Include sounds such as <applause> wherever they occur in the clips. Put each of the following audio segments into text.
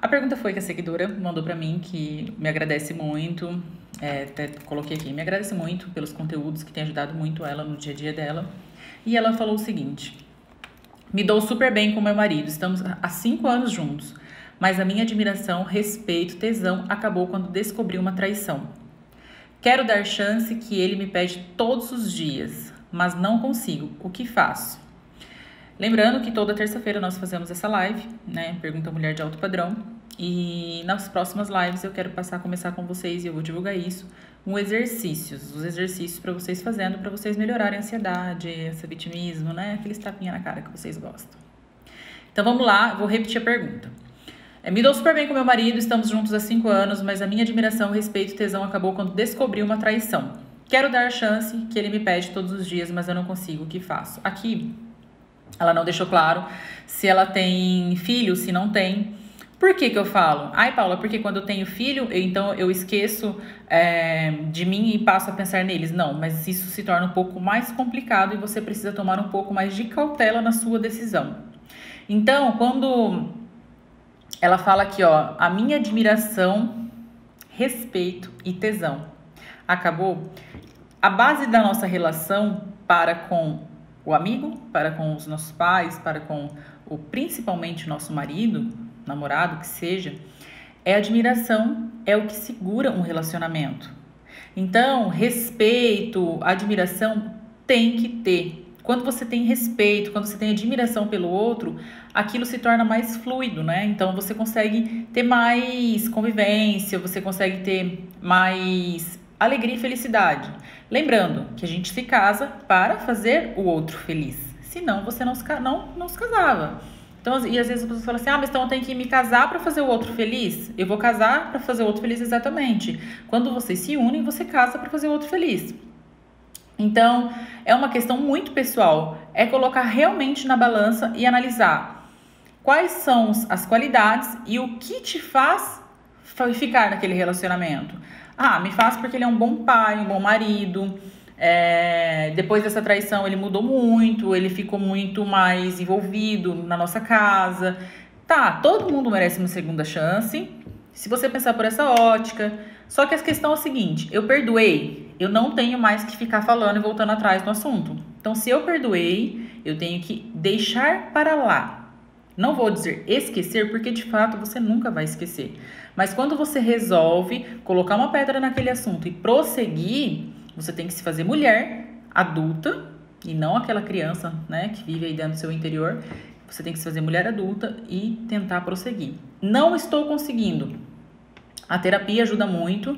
A pergunta foi que a seguidora mandou para mim, que me agradece muito, é, até coloquei aqui, me agradece muito pelos conteúdos que tem ajudado muito ela no dia a dia dela. E ela falou o seguinte: Me dou super bem com meu marido, estamos há cinco anos juntos, mas a minha admiração, respeito, tesão acabou quando descobri uma traição. Quero dar chance que ele me pede todos os dias, mas não consigo. O que faço? Lembrando que toda terça-feira nós fazemos essa live, né? Pergunta Mulher de Alto Padrão. E nas próximas lives eu quero passar a começar com vocês e eu vou divulgar isso, um exercícios, os exercícios para vocês fazendo para vocês melhorarem a ansiedade, esse vitimismo, né? Aqueles tapinha na cara que vocês gostam. Então vamos lá, vou repetir a pergunta. É, me dou super bem com meu marido, estamos juntos há cinco anos, mas a minha admiração, respeito e tesão acabou quando descobri uma traição. Quero dar a chance que ele me pede todos os dias, mas eu não consigo. O que faço? Aqui ela não deixou claro se ela tem filho, se não tem. Por que, que eu falo? Ai, Paula, porque quando eu tenho filho, eu, então eu esqueço é, de mim e passo a pensar neles. Não, mas isso se torna um pouco mais complicado e você precisa tomar um pouco mais de cautela na sua decisão. Então, quando ela fala aqui, ó, a minha admiração, respeito e tesão acabou, a base da nossa relação para com o amigo, para com os nossos pais, para com o principalmente nosso marido, namorado que seja, é admiração, é o que segura um relacionamento. Então, respeito, admiração tem que ter. Quando você tem respeito, quando você tem admiração pelo outro, aquilo se torna mais fluido, né? Então você consegue ter mais convivência, você consegue ter mais alegria e felicidade. Lembrando que a gente se casa para fazer o outro feliz. Senão você não se, não, não se casava. Então, e às vezes as pessoas falam assim: ah, mas então eu tenho que me casar para fazer o outro feliz? Eu vou casar para fazer o outro feliz exatamente. Quando vocês se unem, você casa para fazer o outro feliz. Então, é uma questão muito pessoal. É colocar realmente na balança e analisar quais são as qualidades e o que te faz ficar naquele relacionamento. Ah, me faz porque ele é um bom pai, um bom marido. É, depois dessa traição, ele mudou muito, ele ficou muito mais envolvido na nossa casa. Tá, todo mundo merece uma segunda chance. Se você pensar por essa ótica. Só que a questão é a seguinte: eu perdoei, eu não tenho mais que ficar falando e voltando atrás no assunto. Então, se eu perdoei, eu tenho que deixar para lá. Não vou dizer esquecer, porque de fato você nunca vai esquecer. Mas quando você resolve colocar uma pedra naquele assunto e prosseguir, você tem que se fazer mulher, adulta, e não aquela criança, né, que vive aí dentro do seu interior. Você tem que se fazer mulher adulta e tentar prosseguir. Não estou conseguindo. A terapia ajuda muito,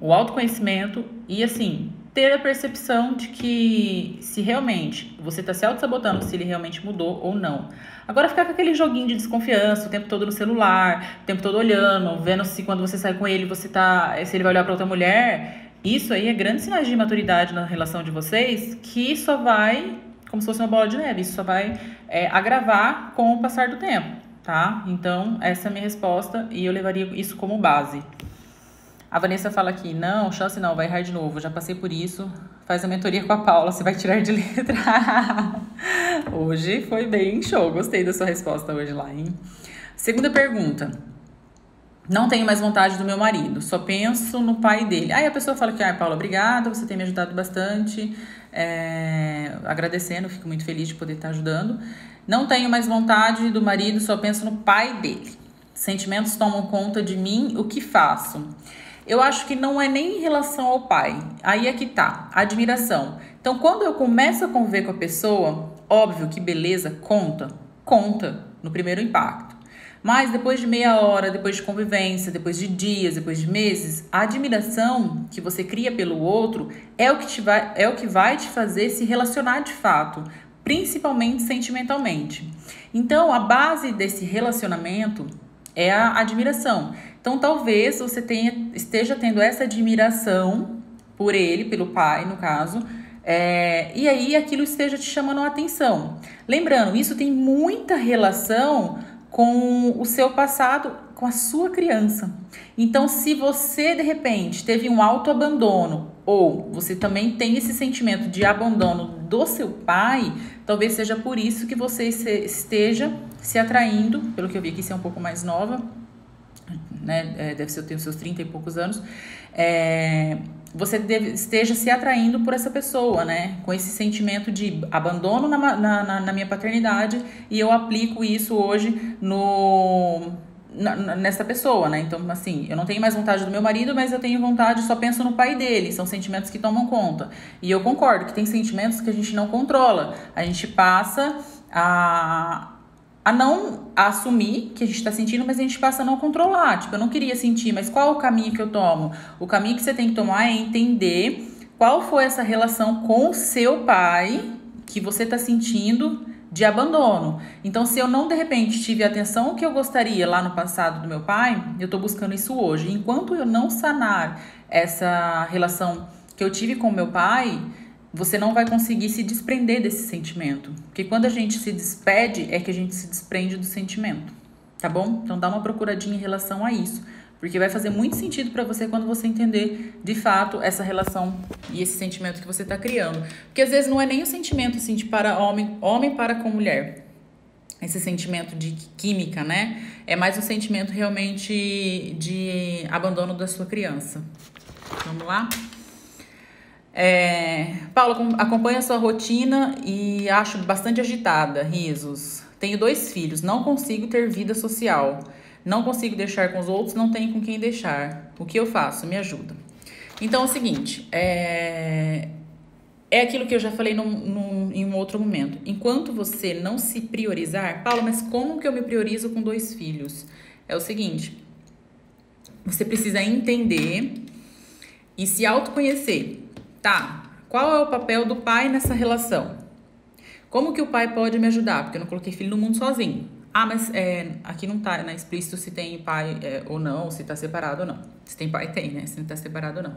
o autoconhecimento e assim, ter a percepção de que se realmente você está se auto-sabotando, se ele realmente mudou ou não. Agora ficar com aquele joguinho de desconfiança o tempo todo no celular, o tempo todo olhando, vendo se quando você sai com ele, você tá. se ele vai olhar para outra mulher. Isso aí é grande sinal de imaturidade na relação de vocês, que só vai, como se fosse uma bola de neve, isso só vai é, agravar com o passar do tempo, tá? Então, essa é a minha resposta e eu levaria isso como base. A Vanessa fala aqui, não, chance não, vai errar de novo, já passei por isso. Faz a mentoria com a Paula, você vai tirar de letra. <laughs> hoje foi bem show, gostei da sua resposta hoje lá, hein? Segunda pergunta. Não tenho mais vontade do meu marido, só penso no pai dele. Aí a pessoa fala que, ah, Paula, obrigada, você tem me ajudado bastante. É, agradecendo, fico muito feliz de poder estar ajudando. Não tenho mais vontade do marido, só penso no pai dele. Sentimentos tomam conta de mim, o que faço? Eu acho que não é nem em relação ao pai. Aí é que tá, admiração. Então, quando eu começo a conviver com a pessoa, óbvio que beleza conta, conta no primeiro impacto. Mas depois de meia hora, depois de convivência, depois de dias, depois de meses, a admiração que você cria pelo outro é o que, te vai, é o que vai te fazer se relacionar de fato, principalmente sentimentalmente. Então, a base desse relacionamento é a admiração. Então, talvez você tenha, esteja tendo essa admiração por ele, pelo pai, no caso, é, e aí aquilo esteja te chamando a atenção. Lembrando, isso tem muita relação com o seu passado, com a sua criança. Então, se você de repente teve um autoabandono ou você também tem esse sentimento de abandono do seu pai, talvez seja por isso que você esteja se atraindo, pelo que eu vi aqui, ser é um pouco mais nova, né? É, deve ser, eu tenho seus 30 e poucos anos. É, você deve, esteja se atraindo por essa pessoa, né? Com esse sentimento de abandono na, na, na minha paternidade e eu aplico isso hoje no nessa pessoa, né? Então, assim, eu não tenho mais vontade do meu marido, mas eu tenho vontade, só penso no pai dele. São sentimentos que tomam conta. E eu concordo que tem sentimentos que a gente não controla. A gente passa a a não assumir que a gente está sentindo, mas a gente passa a não controlar. Tipo, eu não queria sentir, mas qual o caminho que eu tomo? O caminho que você tem que tomar é entender qual foi essa relação com o seu pai que você está sentindo de abandono. Então, se eu não de repente tive a atenção que eu gostaria lá no passado do meu pai, eu estou buscando isso hoje. Enquanto eu não sanar essa relação que eu tive com meu pai, você não vai conseguir se desprender desse sentimento. Porque quando a gente se despede, é que a gente se desprende do sentimento. Tá bom? Então dá uma procuradinha em relação a isso. Porque vai fazer muito sentido para você quando você entender de fato essa relação e esse sentimento que você está criando. Porque às vezes não é nem o sentimento assim de para homem, homem para com mulher. Esse sentimento de química, né? É mais um sentimento realmente de abandono da sua criança. Vamos lá? É, Paulo, acompanho a sua rotina e acho bastante agitada. Risos. Tenho dois filhos, não consigo ter vida social. Não consigo deixar com os outros, não tenho com quem deixar. O que eu faço? Me ajuda. Então é o seguinte, é, é aquilo que eu já falei num, num, em um outro momento. Enquanto você não se priorizar, Paulo, mas como que eu me priorizo com dois filhos? É o seguinte, você precisa entender e se autoconhecer. Tá, qual é o papel do pai nessa relação? Como que o pai pode me ajudar? Porque eu não coloquei filho no mundo sozinho. Ah, mas é, aqui não tá né, explícito se tem pai é, ou não, se tá separado ou não. Se tem pai, tem, né? Se não tá separado ou não.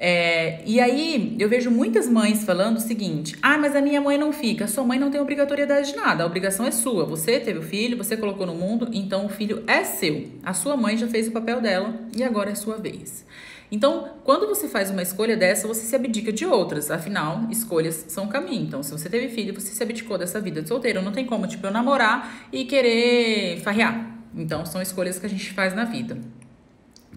É, e aí, eu vejo muitas mães falando o seguinte: ah, mas a minha mãe não fica. Sua mãe não tem obrigatoriedade de nada, a obrigação é sua. Você teve o filho, você colocou no mundo, então o filho é seu. A sua mãe já fez o papel dela e agora é sua vez. Então, quando você faz uma escolha dessa, você se abdica de outras. Afinal, escolhas são caminho. Então, se você teve filho, você se abdicou dessa vida de solteiro. Não tem como, tipo, eu namorar e querer farrear. Então, são escolhas que a gente faz na vida.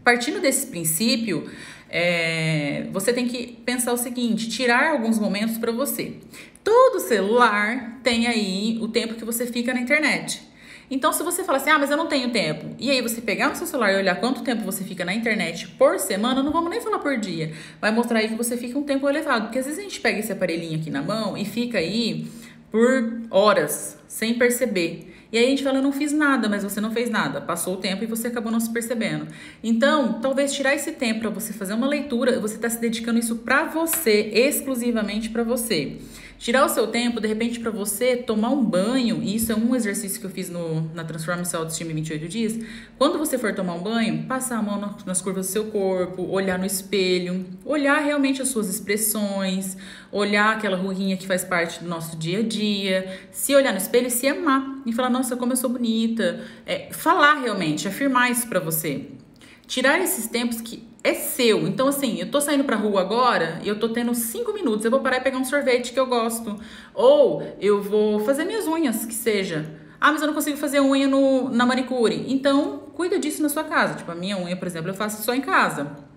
Partindo desse princípio, é, você tem que pensar o seguinte: tirar alguns momentos para você. Todo celular tem aí o tempo que você fica na internet. Então, se você fala assim, ah, mas eu não tenho tempo, e aí você pegar no seu celular e olhar quanto tempo você fica na internet por semana, não vamos nem falar por dia, vai mostrar aí que você fica um tempo elevado. Porque às vezes a gente pega esse aparelhinho aqui na mão e fica aí por horas, sem perceber. E aí a gente fala, eu não fiz nada, mas você não fez nada. Passou o tempo e você acabou não se percebendo. Então, talvez tirar esse tempo para você fazer uma leitura, você está se dedicando isso para você, exclusivamente para você. Tirar o seu tempo, de repente, para você tomar um banho, e isso é um exercício que eu fiz no, na Transforma Seu Autoestima em 28 dias. Quando você for tomar um banho, passar a mão nas curvas do seu corpo, olhar no espelho, olhar realmente as suas expressões, olhar aquela ruguinha que faz parte do nosso dia a dia, se olhar no espelho e se amar e falar, nossa, como eu sou bonita. É, falar realmente, afirmar isso para você. Tirar esses tempos que é seu. Então, assim, eu tô saindo pra rua agora e eu tô tendo cinco minutos. Eu vou parar e pegar um sorvete que eu gosto. Ou eu vou fazer minhas unhas, que seja. Ah, mas eu não consigo fazer unha no, na manicure. Então, cuida disso na sua casa. Tipo, a minha unha, por exemplo, eu faço só em casa.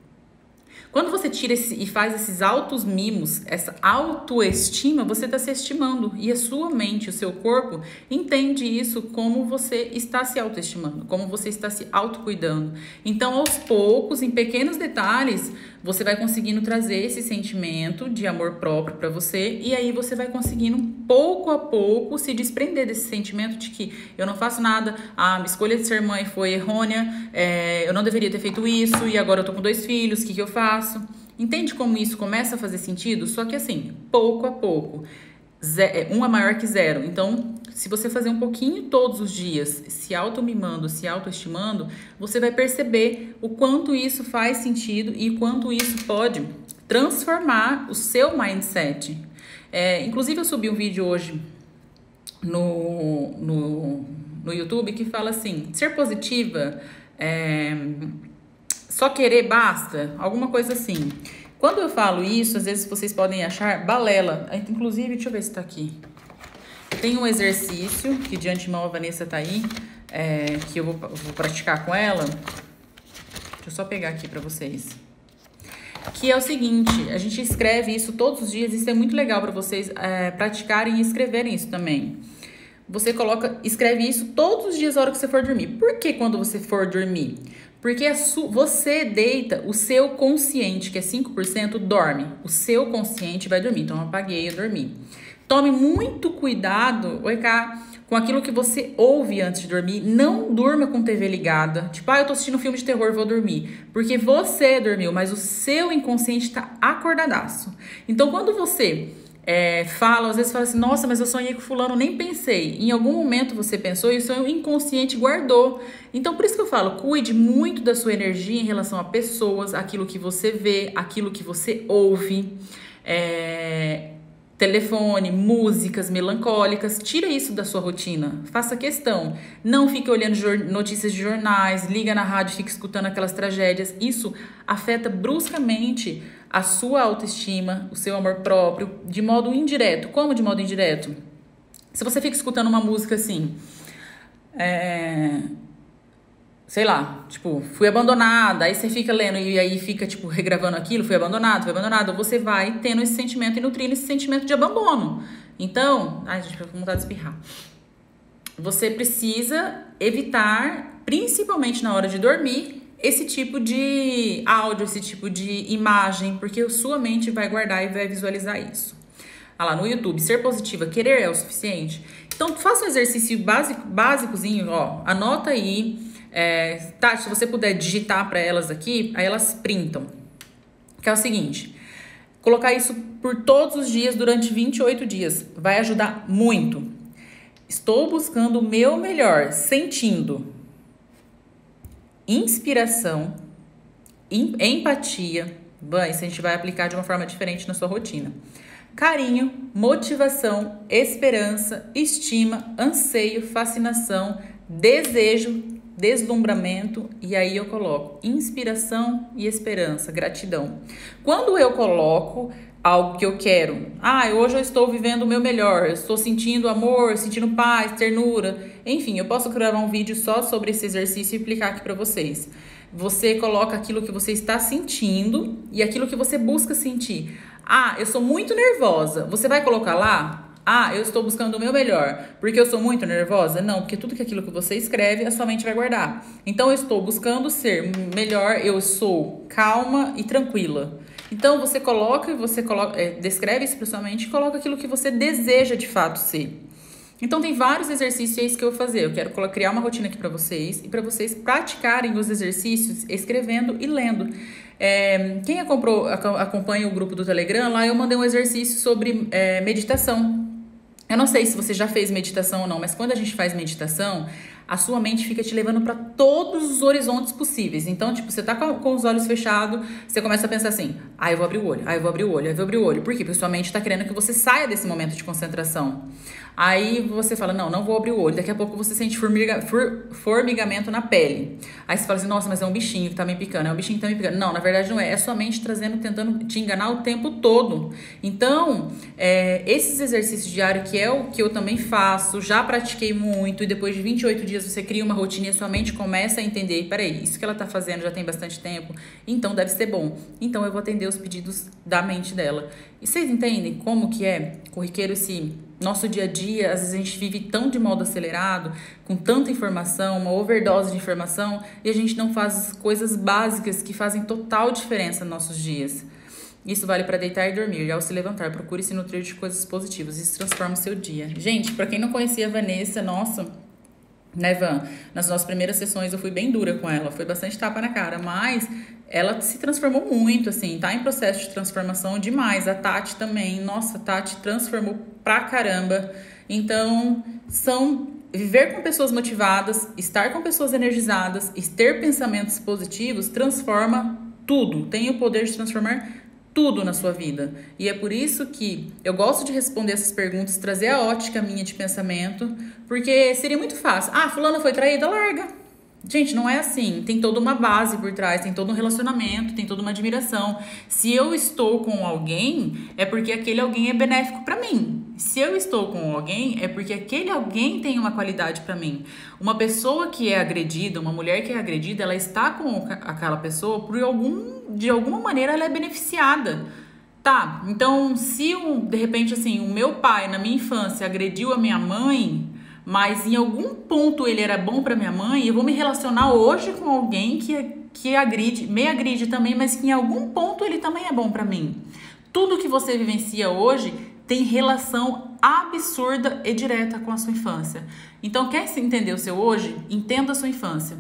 Quando você tira esse, e faz esses altos mimos, essa autoestima, você está se estimando. E a sua mente, o seu corpo, entende isso como você está se autoestimando, como você está se autocuidando. Então, aos poucos, em pequenos detalhes, você vai conseguindo trazer esse sentimento de amor próprio para você e aí você vai conseguindo pouco a pouco se desprender desse sentimento de que eu não faço nada, a escolha de ser mãe foi errônea, é, eu não deveria ter feito isso e agora eu tô com dois filhos, o que, que eu faço? Entende como isso começa a fazer sentido? Só que assim, pouco a pouco. É, um é maior que zero. Então, se você fazer um pouquinho todos os dias, se auto-mimando, se autoestimando, você vai perceber o quanto isso faz sentido e quanto isso pode transformar o seu mindset. É, inclusive, eu subi um vídeo hoje no, no, no YouTube que fala assim: ser positiva, é, só querer basta, alguma coisa assim. Quando eu falo isso, às vezes vocês podem achar balela. Inclusive, deixa eu ver se tá aqui. Tem um exercício, que de antemão a Vanessa tá aí. é, que eu vou, vou praticar com ela. Deixa eu só pegar aqui para vocês. Que é o seguinte, a gente escreve isso todos os dias, isso é muito legal para vocês é, praticarem e escreverem isso também. Você coloca, escreve isso todos os dias na hora que você for dormir. Por que quando você for dormir? Porque você deita, o seu consciente, que é 5%, dorme. O seu consciente vai dormir. Então, eu apaguei, eu dormi. Tome muito cuidado, oi cá, com aquilo que você ouve antes de dormir. Não durma com TV ligada. Tipo, ah, eu tô assistindo um filme de terror, vou dormir. Porque você dormiu, mas o seu inconsciente tá acordadaço. Então, quando você é, fala, às vezes fala assim, nossa, mas eu sonhei com fulano, nem pensei. Em algum momento você pensou e o seu inconsciente guardou. Então, por isso que eu falo, cuide muito da sua energia em relação a pessoas, aquilo que você vê, aquilo que você ouve. É, telefone, músicas melancólicas, tira isso da sua rotina. Faça questão. Não fique olhando notícias de jornais, liga na rádio, fique escutando aquelas tragédias. Isso afeta bruscamente a sua autoestima, o seu amor próprio, de modo indireto. Como de modo indireto? Se você fica escutando uma música assim, é, sei lá, tipo, fui abandonada, aí você fica lendo e aí fica, tipo, regravando aquilo, fui abandonado, fui abandonado, você vai tendo esse sentimento e nutrindo esse sentimento de abandono. Então, ai, gente, com vontade de espirrar. Você precisa evitar, principalmente na hora de dormir, esse tipo de áudio, esse tipo de imagem, porque sua mente vai guardar e vai visualizar isso. Ah lá, no YouTube, ser positiva, querer é o suficiente? Então, faça um exercício básico, básicozinho, ó, anota aí. É, tá, se você puder digitar para elas aqui, aí elas printam. Que é o seguinte, colocar isso por todos os dias durante 28 dias vai ajudar muito. Estou buscando o meu melhor, sentindo inspiração, empatia. Isso a gente vai aplicar de uma forma diferente na sua rotina. Carinho, motivação, esperança, estima, anseio, fascinação, desejo, deslumbramento e aí eu coloco inspiração e esperança, gratidão. Quando eu coloco algo que eu quero, ah, hoje eu estou vivendo o meu melhor, eu estou sentindo amor, sentindo paz, ternura, enfim, eu posso gravar um vídeo só sobre esse exercício e explicar aqui para vocês. Você coloca aquilo que você está sentindo e aquilo que você busca sentir. Ah, eu sou muito nervosa. Você vai colocar lá? Ah, eu estou buscando o meu melhor. Porque eu sou muito nervosa? Não, porque tudo que aquilo que você escreve, a sua mente vai guardar. Então, eu estou buscando ser melhor, eu sou calma e tranquila. Então, você coloca você coloca, é, descreve isso para sua mente e coloca aquilo que você deseja de fato ser. Então tem vários exercícios que eu vou fazer. Eu quero criar uma rotina aqui para vocês e para vocês praticarem os exercícios escrevendo e lendo. É, quem acompanha o grupo do Telegram, lá eu mandei um exercício sobre é, meditação. Eu não sei se você já fez meditação ou não, mas quando a gente faz meditação, a sua mente fica te levando para todos os horizontes possíveis. Então, tipo, você tá com, com, os olhos fechados, você começa a pensar assim: ah, eu vou abrir o olho, ah, eu vou abrir o olho, ah, eu vou abrir o olho. Por quê? Porque sua mente tá querendo que você saia desse momento de concentração. Aí você fala, não, não vou abrir o olho. Daqui a pouco você sente formiga, for, formigamento na pele. Aí você fala assim, nossa, mas é um bichinho que tá me picando, é um bichinho que tá me picando. Não, na verdade não é. É sua mente trazendo, tentando te enganar o tempo todo. Então, é, esses exercícios diários, que é o que eu também faço, já pratiquei muito, e depois de 28 dias você cria uma rotina e a sua mente começa a entender, peraí, isso que ela tá fazendo já tem bastante tempo, então deve ser bom. Então eu vou atender os pedidos da mente dela. E vocês entendem como que é corriqueiro esse nosso dia a dia, às vezes a gente vive tão de modo acelerado, com tanta informação, uma overdose de informação, e a gente não faz coisas básicas que fazem total diferença nos nossos dias. Isso vale para deitar e dormir. E ao se levantar, procure se nutrir de coisas positivas. Isso transforma o seu dia. Gente, para quem não conhecia a Vanessa, nossa, né, Van? Nas nossas primeiras sessões eu fui bem dura com ela, foi bastante tapa na cara, mas ela se transformou muito, assim, tá em processo de transformação demais. A Tati também, nossa, a Tati transformou pra caramba. Então, são viver com pessoas motivadas, estar com pessoas energizadas e ter pensamentos positivos transforma tudo. Tem o poder de transformar tudo na sua vida. E é por isso que eu gosto de responder essas perguntas, trazer a ótica minha de pensamento, porque seria muito fácil. Ah, fulana foi traída, larga Gente, não é assim. Tem toda uma base por trás, tem todo um relacionamento, tem toda uma admiração. Se eu estou com alguém, é porque aquele alguém é benéfico para mim. se eu estou com alguém, é porque aquele alguém tem uma qualidade para mim. Uma pessoa que é agredida, uma mulher que é agredida, ela está com aquela pessoa por algum, de alguma maneira ela é beneficiada. Tá, então se um, de repente assim, o meu pai na minha infância agrediu a minha mãe, mas em algum ponto ele era bom para minha mãe, eu vou me relacionar hoje com alguém que que agride, me agride também, mas que em algum ponto ele também é bom para mim. Tudo que você vivencia hoje tem relação absurda e direta com a sua infância. Então, quer entender o seu hoje? Entenda a sua infância.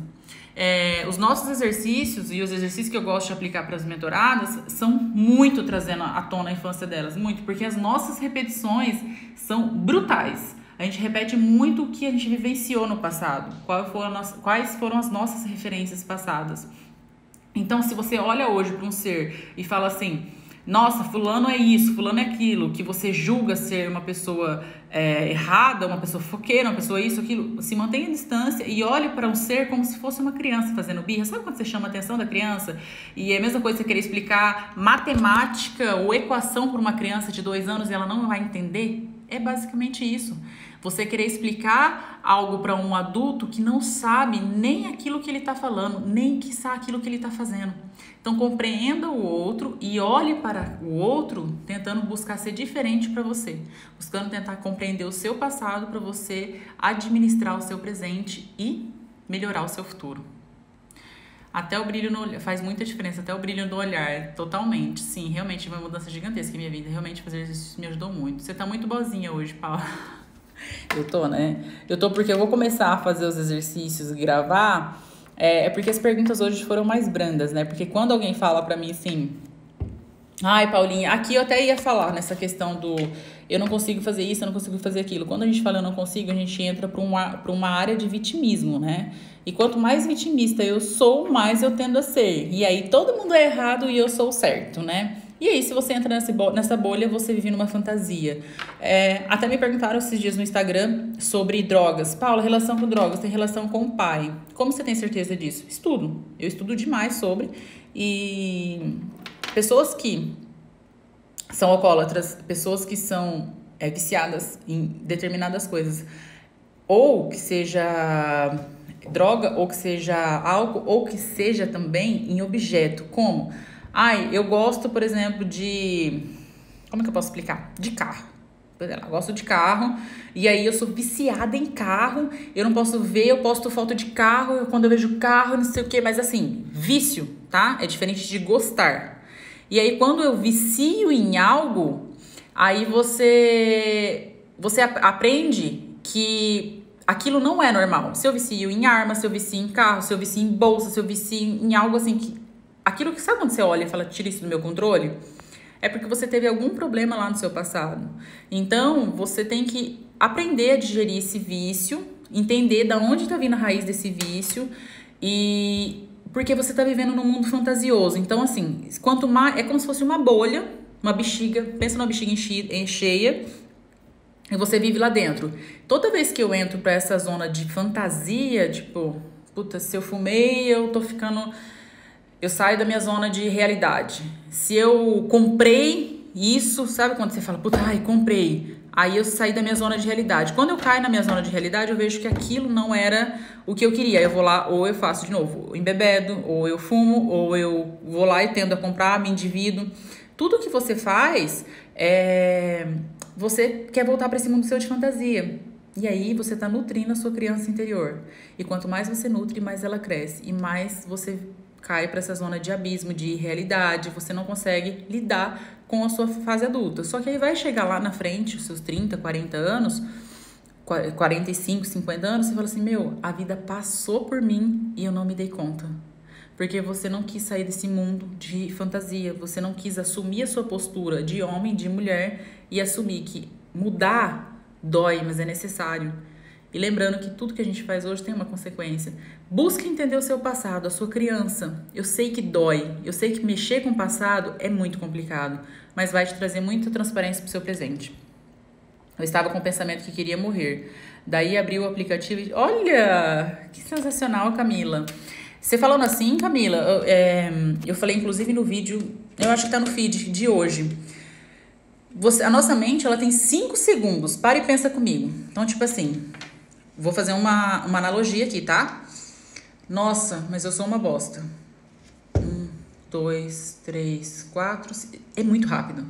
É, os nossos exercícios e os exercícios que eu gosto de aplicar para as mentoradas são muito trazendo à tona a infância delas, muito, porque as nossas repetições são brutais. A gente repete muito o que a gente vivenciou no passado, quais foram as nossas referências passadas. Então, se você olha hoje para um ser e fala assim, nossa, fulano é isso, fulano é aquilo, que você julga ser uma pessoa é, errada, uma pessoa foqueira, uma pessoa isso, aquilo, se mantenha à distância e olhe para um ser como se fosse uma criança fazendo birra. Sabe quando você chama a atenção da criança? E é a mesma coisa você querer explicar matemática ou equação para uma criança de dois anos e ela não vai entender? É basicamente isso. Você querer explicar algo para um adulto que não sabe nem aquilo que ele está falando, nem que sabe aquilo que ele está fazendo. Então compreenda o outro e olhe para o outro tentando buscar ser diferente para você, buscando tentar compreender o seu passado para você administrar o seu presente e melhorar o seu futuro. Até o brilho no olhar, faz muita diferença, até o brilho do olhar, totalmente. Sim, realmente uma mudança gigantesca em minha vida. Realmente fazer exercício me ajudou muito. Você tá muito boazinha hoje, Paula. <laughs> Eu tô, né? Eu tô porque eu vou começar a fazer os exercícios e gravar. É, é porque as perguntas hoje foram mais brandas, né? Porque quando alguém fala pra mim assim. Ai, Paulinha, aqui eu até ia falar nessa questão do eu não consigo fazer isso, eu não consigo fazer aquilo. Quando a gente fala eu não consigo, a gente entra para uma, pra uma área de vitimismo, né? E quanto mais vitimista eu sou, mais eu tendo a ser. E aí todo mundo é errado e eu sou certo, né? E aí, se você entra nessa bolha, você vive numa fantasia. É, até me perguntaram esses dias no Instagram sobre drogas. Paula, relação com drogas tem relação com o pai. Como você tem certeza disso? Estudo. Eu estudo demais sobre. E pessoas que são alcoólatras, pessoas que são é, viciadas em determinadas coisas, ou que seja droga, ou que seja álcool, ou que seja também em objeto, como Ai, eu gosto, por exemplo, de. Como é que eu posso explicar? De carro. Eu gosto de carro e aí eu sou viciada em carro. Eu não posso ver, eu posto foto de carro, quando eu vejo carro, não sei o que, mas assim, vício, tá? É diferente de gostar. E aí quando eu vicio em algo, aí você você aprende que aquilo não é normal. Se eu vicio em arma, se eu vicio em carro, se eu vicio em bolsa, se eu vicio em algo assim que aquilo que sabe quando você olha e fala, tira isso do meu controle? É porque você teve algum problema lá no seu passado. Então, você tem que aprender a digerir esse vício, entender da onde está vindo a raiz desse vício e porque você está vivendo num mundo fantasioso. Então, assim, quanto mais é como se fosse uma bolha, uma bexiga, pensa numa bexiga cheia e você vive lá dentro. Toda vez que eu entro para essa zona de fantasia, tipo, puta, se eu fumei, eu tô ficando eu saio da minha zona de realidade. Se eu comprei isso, sabe quando você fala, puta, ai, comprei. Aí eu saí da minha zona de realidade. Quando eu caio na minha zona de realidade, eu vejo que aquilo não era o que eu queria. Eu vou lá, ou eu faço de novo, embebedo, ou eu fumo, ou eu vou lá e tendo a comprar, me endivido. Tudo que você faz, é... você quer voltar para esse mundo seu de fantasia. E aí você está nutrindo a sua criança interior. E quanto mais você nutre, mais ela cresce. E mais você cai para essa zona de abismo, de realidade, você não consegue lidar com a sua fase adulta. Só que aí vai chegar lá na frente, os seus 30, 40 anos, 45, 50 anos, você fala assim: meu, a vida passou por mim e eu não me dei conta. Porque você não quis sair desse mundo de fantasia, você não quis assumir a sua postura de homem, de mulher e assumir que mudar dói, mas é necessário. E lembrando que tudo que a gente faz hoje tem uma consequência. Busque entender o seu passado, a sua criança. Eu sei que dói, eu sei que mexer com o passado é muito complicado, mas vai te trazer muita transparência para o seu presente. Eu estava com o pensamento que queria morrer. Daí abri o aplicativo e. Olha! Que sensacional, Camila! Você falando assim, Camila, eu, é, eu falei inclusive no vídeo, eu acho que tá no feed de hoje. você, a nossa mente ela tem 5 segundos. Para e pensa comigo. Então, tipo assim, vou fazer uma, uma analogia aqui, tá? Nossa, mas eu sou uma bosta. Um, dois, três, quatro. É muito rápido.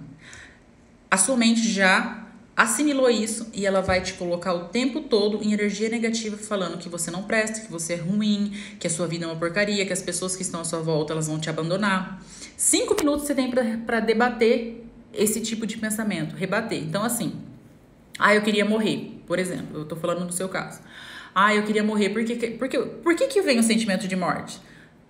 A sua mente já assimilou isso e ela vai te colocar o tempo todo em energia negativa, falando que você não presta, que você é ruim, que a sua vida é uma porcaria, que as pessoas que estão à sua volta elas vão te abandonar. Cinco minutos você tem para debater esse tipo de pensamento, rebater. Então, assim, ah, eu queria morrer, por exemplo, eu tô falando no seu caso. Ah, eu queria morrer, por que, por que, por que, que vem o sentimento de morte?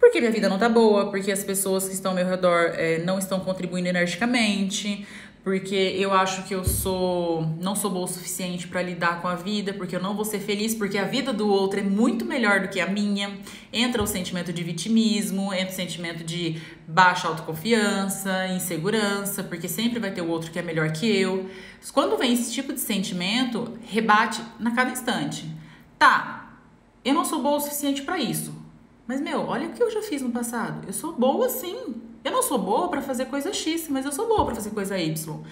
Porque minha vida não tá boa, porque as pessoas que estão ao meu redor é, não estão contribuindo energicamente, porque eu acho que eu sou não sou boa o suficiente para lidar com a vida, porque eu não vou ser feliz, porque a vida do outro é muito melhor do que a minha. Entra o sentimento de vitimismo, entra o sentimento de baixa autoconfiança, insegurança, porque sempre vai ter o outro que é melhor que eu. Quando vem esse tipo de sentimento, rebate na cada instante. Tá, eu não sou boa o suficiente para isso. Mas meu, olha o que eu já fiz no passado. Eu sou boa sim. Eu não sou boa para fazer coisa X, mas eu sou boa para fazer coisa Y.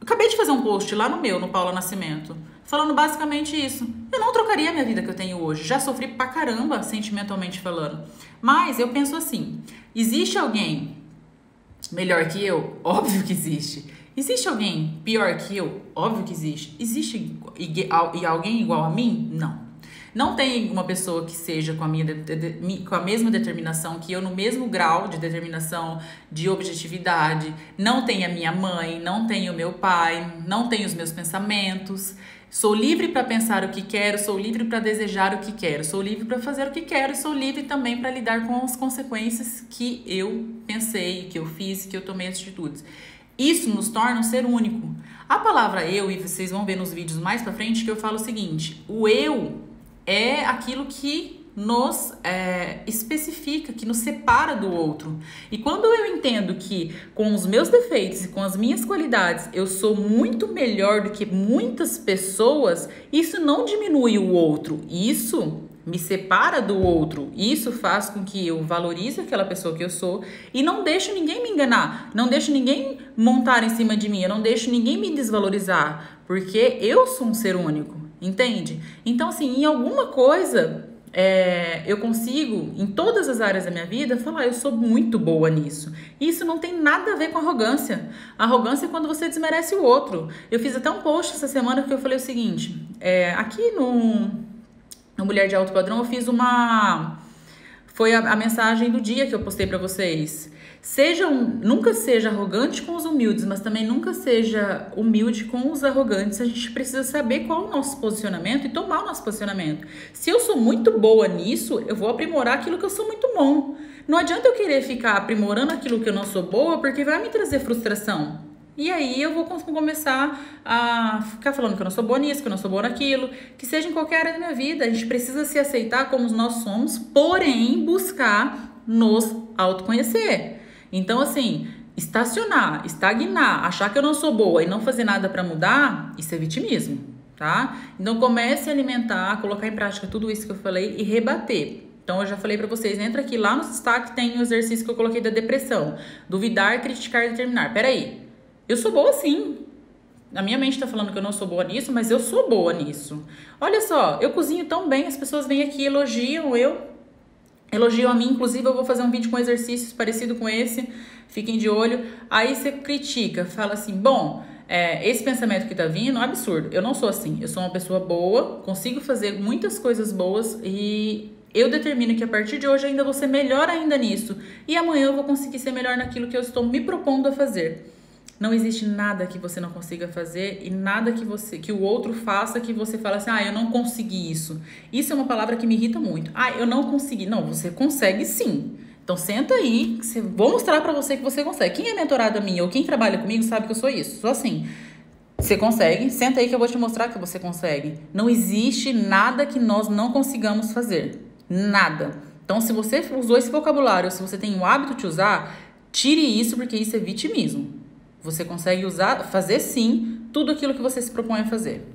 acabei de fazer um post lá no meu, no Paula Nascimento, falando basicamente isso. Eu não trocaria a minha vida que eu tenho hoje. Já sofri pra caramba, sentimentalmente falando. Mas eu penso assim: existe alguém melhor que eu? Óbvio que existe. Existe alguém pior que eu? Óbvio que existe. Existe e alguém igual a mim? Não. Não tem uma pessoa que seja com a, minha de, de, com a mesma determinação que eu, no mesmo grau de determinação, de objetividade. Não tem a minha mãe, não tem o meu pai, não tem os meus pensamentos. Sou livre para pensar o que quero, sou livre para desejar o que quero, sou livre para fazer o que quero, sou livre também para lidar com as consequências que eu pensei, que eu fiz, que eu tomei atitudes. Isso nos torna um ser único. A palavra eu, e vocês vão ver nos vídeos mais para frente, que eu falo o seguinte: o eu é aquilo que nos é, especifica, que nos separa do outro. E quando eu entendo que com os meus defeitos e com as minhas qualidades eu sou muito melhor do que muitas pessoas, isso não diminui o outro, isso me separa do outro. Isso faz com que eu valorize aquela pessoa que eu sou e não deixo ninguém me enganar, não deixo ninguém montar em cima de mim, eu não deixo ninguém me desvalorizar, porque eu sou um ser único. Entende? Então, assim, em alguma coisa é, eu consigo, em todas as áreas da minha vida, falar, eu sou muito boa nisso. Isso não tem nada a ver com arrogância. arrogância é quando você desmerece o outro. Eu fiz até um post essa semana que eu falei o seguinte: é, aqui no, no Mulher de Alto Padrão, eu fiz uma. Foi a, a mensagem do dia que eu postei para vocês. Seja um, nunca seja arrogante com os humildes, mas também nunca seja humilde com os arrogantes. A gente precisa saber qual é o nosso posicionamento e tomar o nosso posicionamento. Se eu sou muito boa nisso, eu vou aprimorar aquilo que eu sou muito bom. Não adianta eu querer ficar aprimorando aquilo que eu não sou boa, porque vai me trazer frustração. E aí eu vou começar a ficar falando que eu não sou boa nisso, que eu não sou boa naquilo, que seja em qualquer área da minha vida. A gente precisa se aceitar como nós somos, porém buscar nos autoconhecer. Então, assim, estacionar, estagnar, achar que eu não sou boa e não fazer nada para mudar, isso é vitimismo, tá? Então, comece a alimentar, colocar em prática tudo isso que eu falei e rebater. Então, eu já falei para vocês, entra aqui lá no destaque, tem o exercício que eu coloquei da depressão. Duvidar, criticar, determinar. Peraí, eu sou boa sim. A minha mente tá falando que eu não sou boa nisso, mas eu sou boa nisso. Olha só, eu cozinho tão bem, as pessoas vêm aqui elogiam eu, elogiam a mim, inclusive eu vou fazer um vídeo com exercícios parecido com esse, fiquem de olho. Aí você critica, fala assim, bom, é, esse pensamento que tá vindo é um absurdo. Eu não sou assim, eu sou uma pessoa boa, consigo fazer muitas coisas boas e eu determino que a partir de hoje ainda vou ser melhor ainda nisso. E amanhã eu vou conseguir ser melhor naquilo que eu estou me propondo a fazer. Não existe nada que você não consiga fazer e nada que você que o outro faça que você fale assim: "Ah, eu não consegui isso". Isso é uma palavra que me irrita muito. "Ah, eu não consegui". Não, você consegue sim. Então senta aí, vou mostrar para você que você consegue. Quem é mentorada minha ou quem trabalha comigo sabe que eu sou isso. Sou assim. Você consegue? Senta aí que eu vou te mostrar que você consegue. Não existe nada que nós não consigamos fazer. Nada. Então, se você usou esse vocabulário, se você tem o hábito de usar, tire isso porque isso é vitimismo. Você consegue usar, fazer sim tudo aquilo que você se propõe a fazer.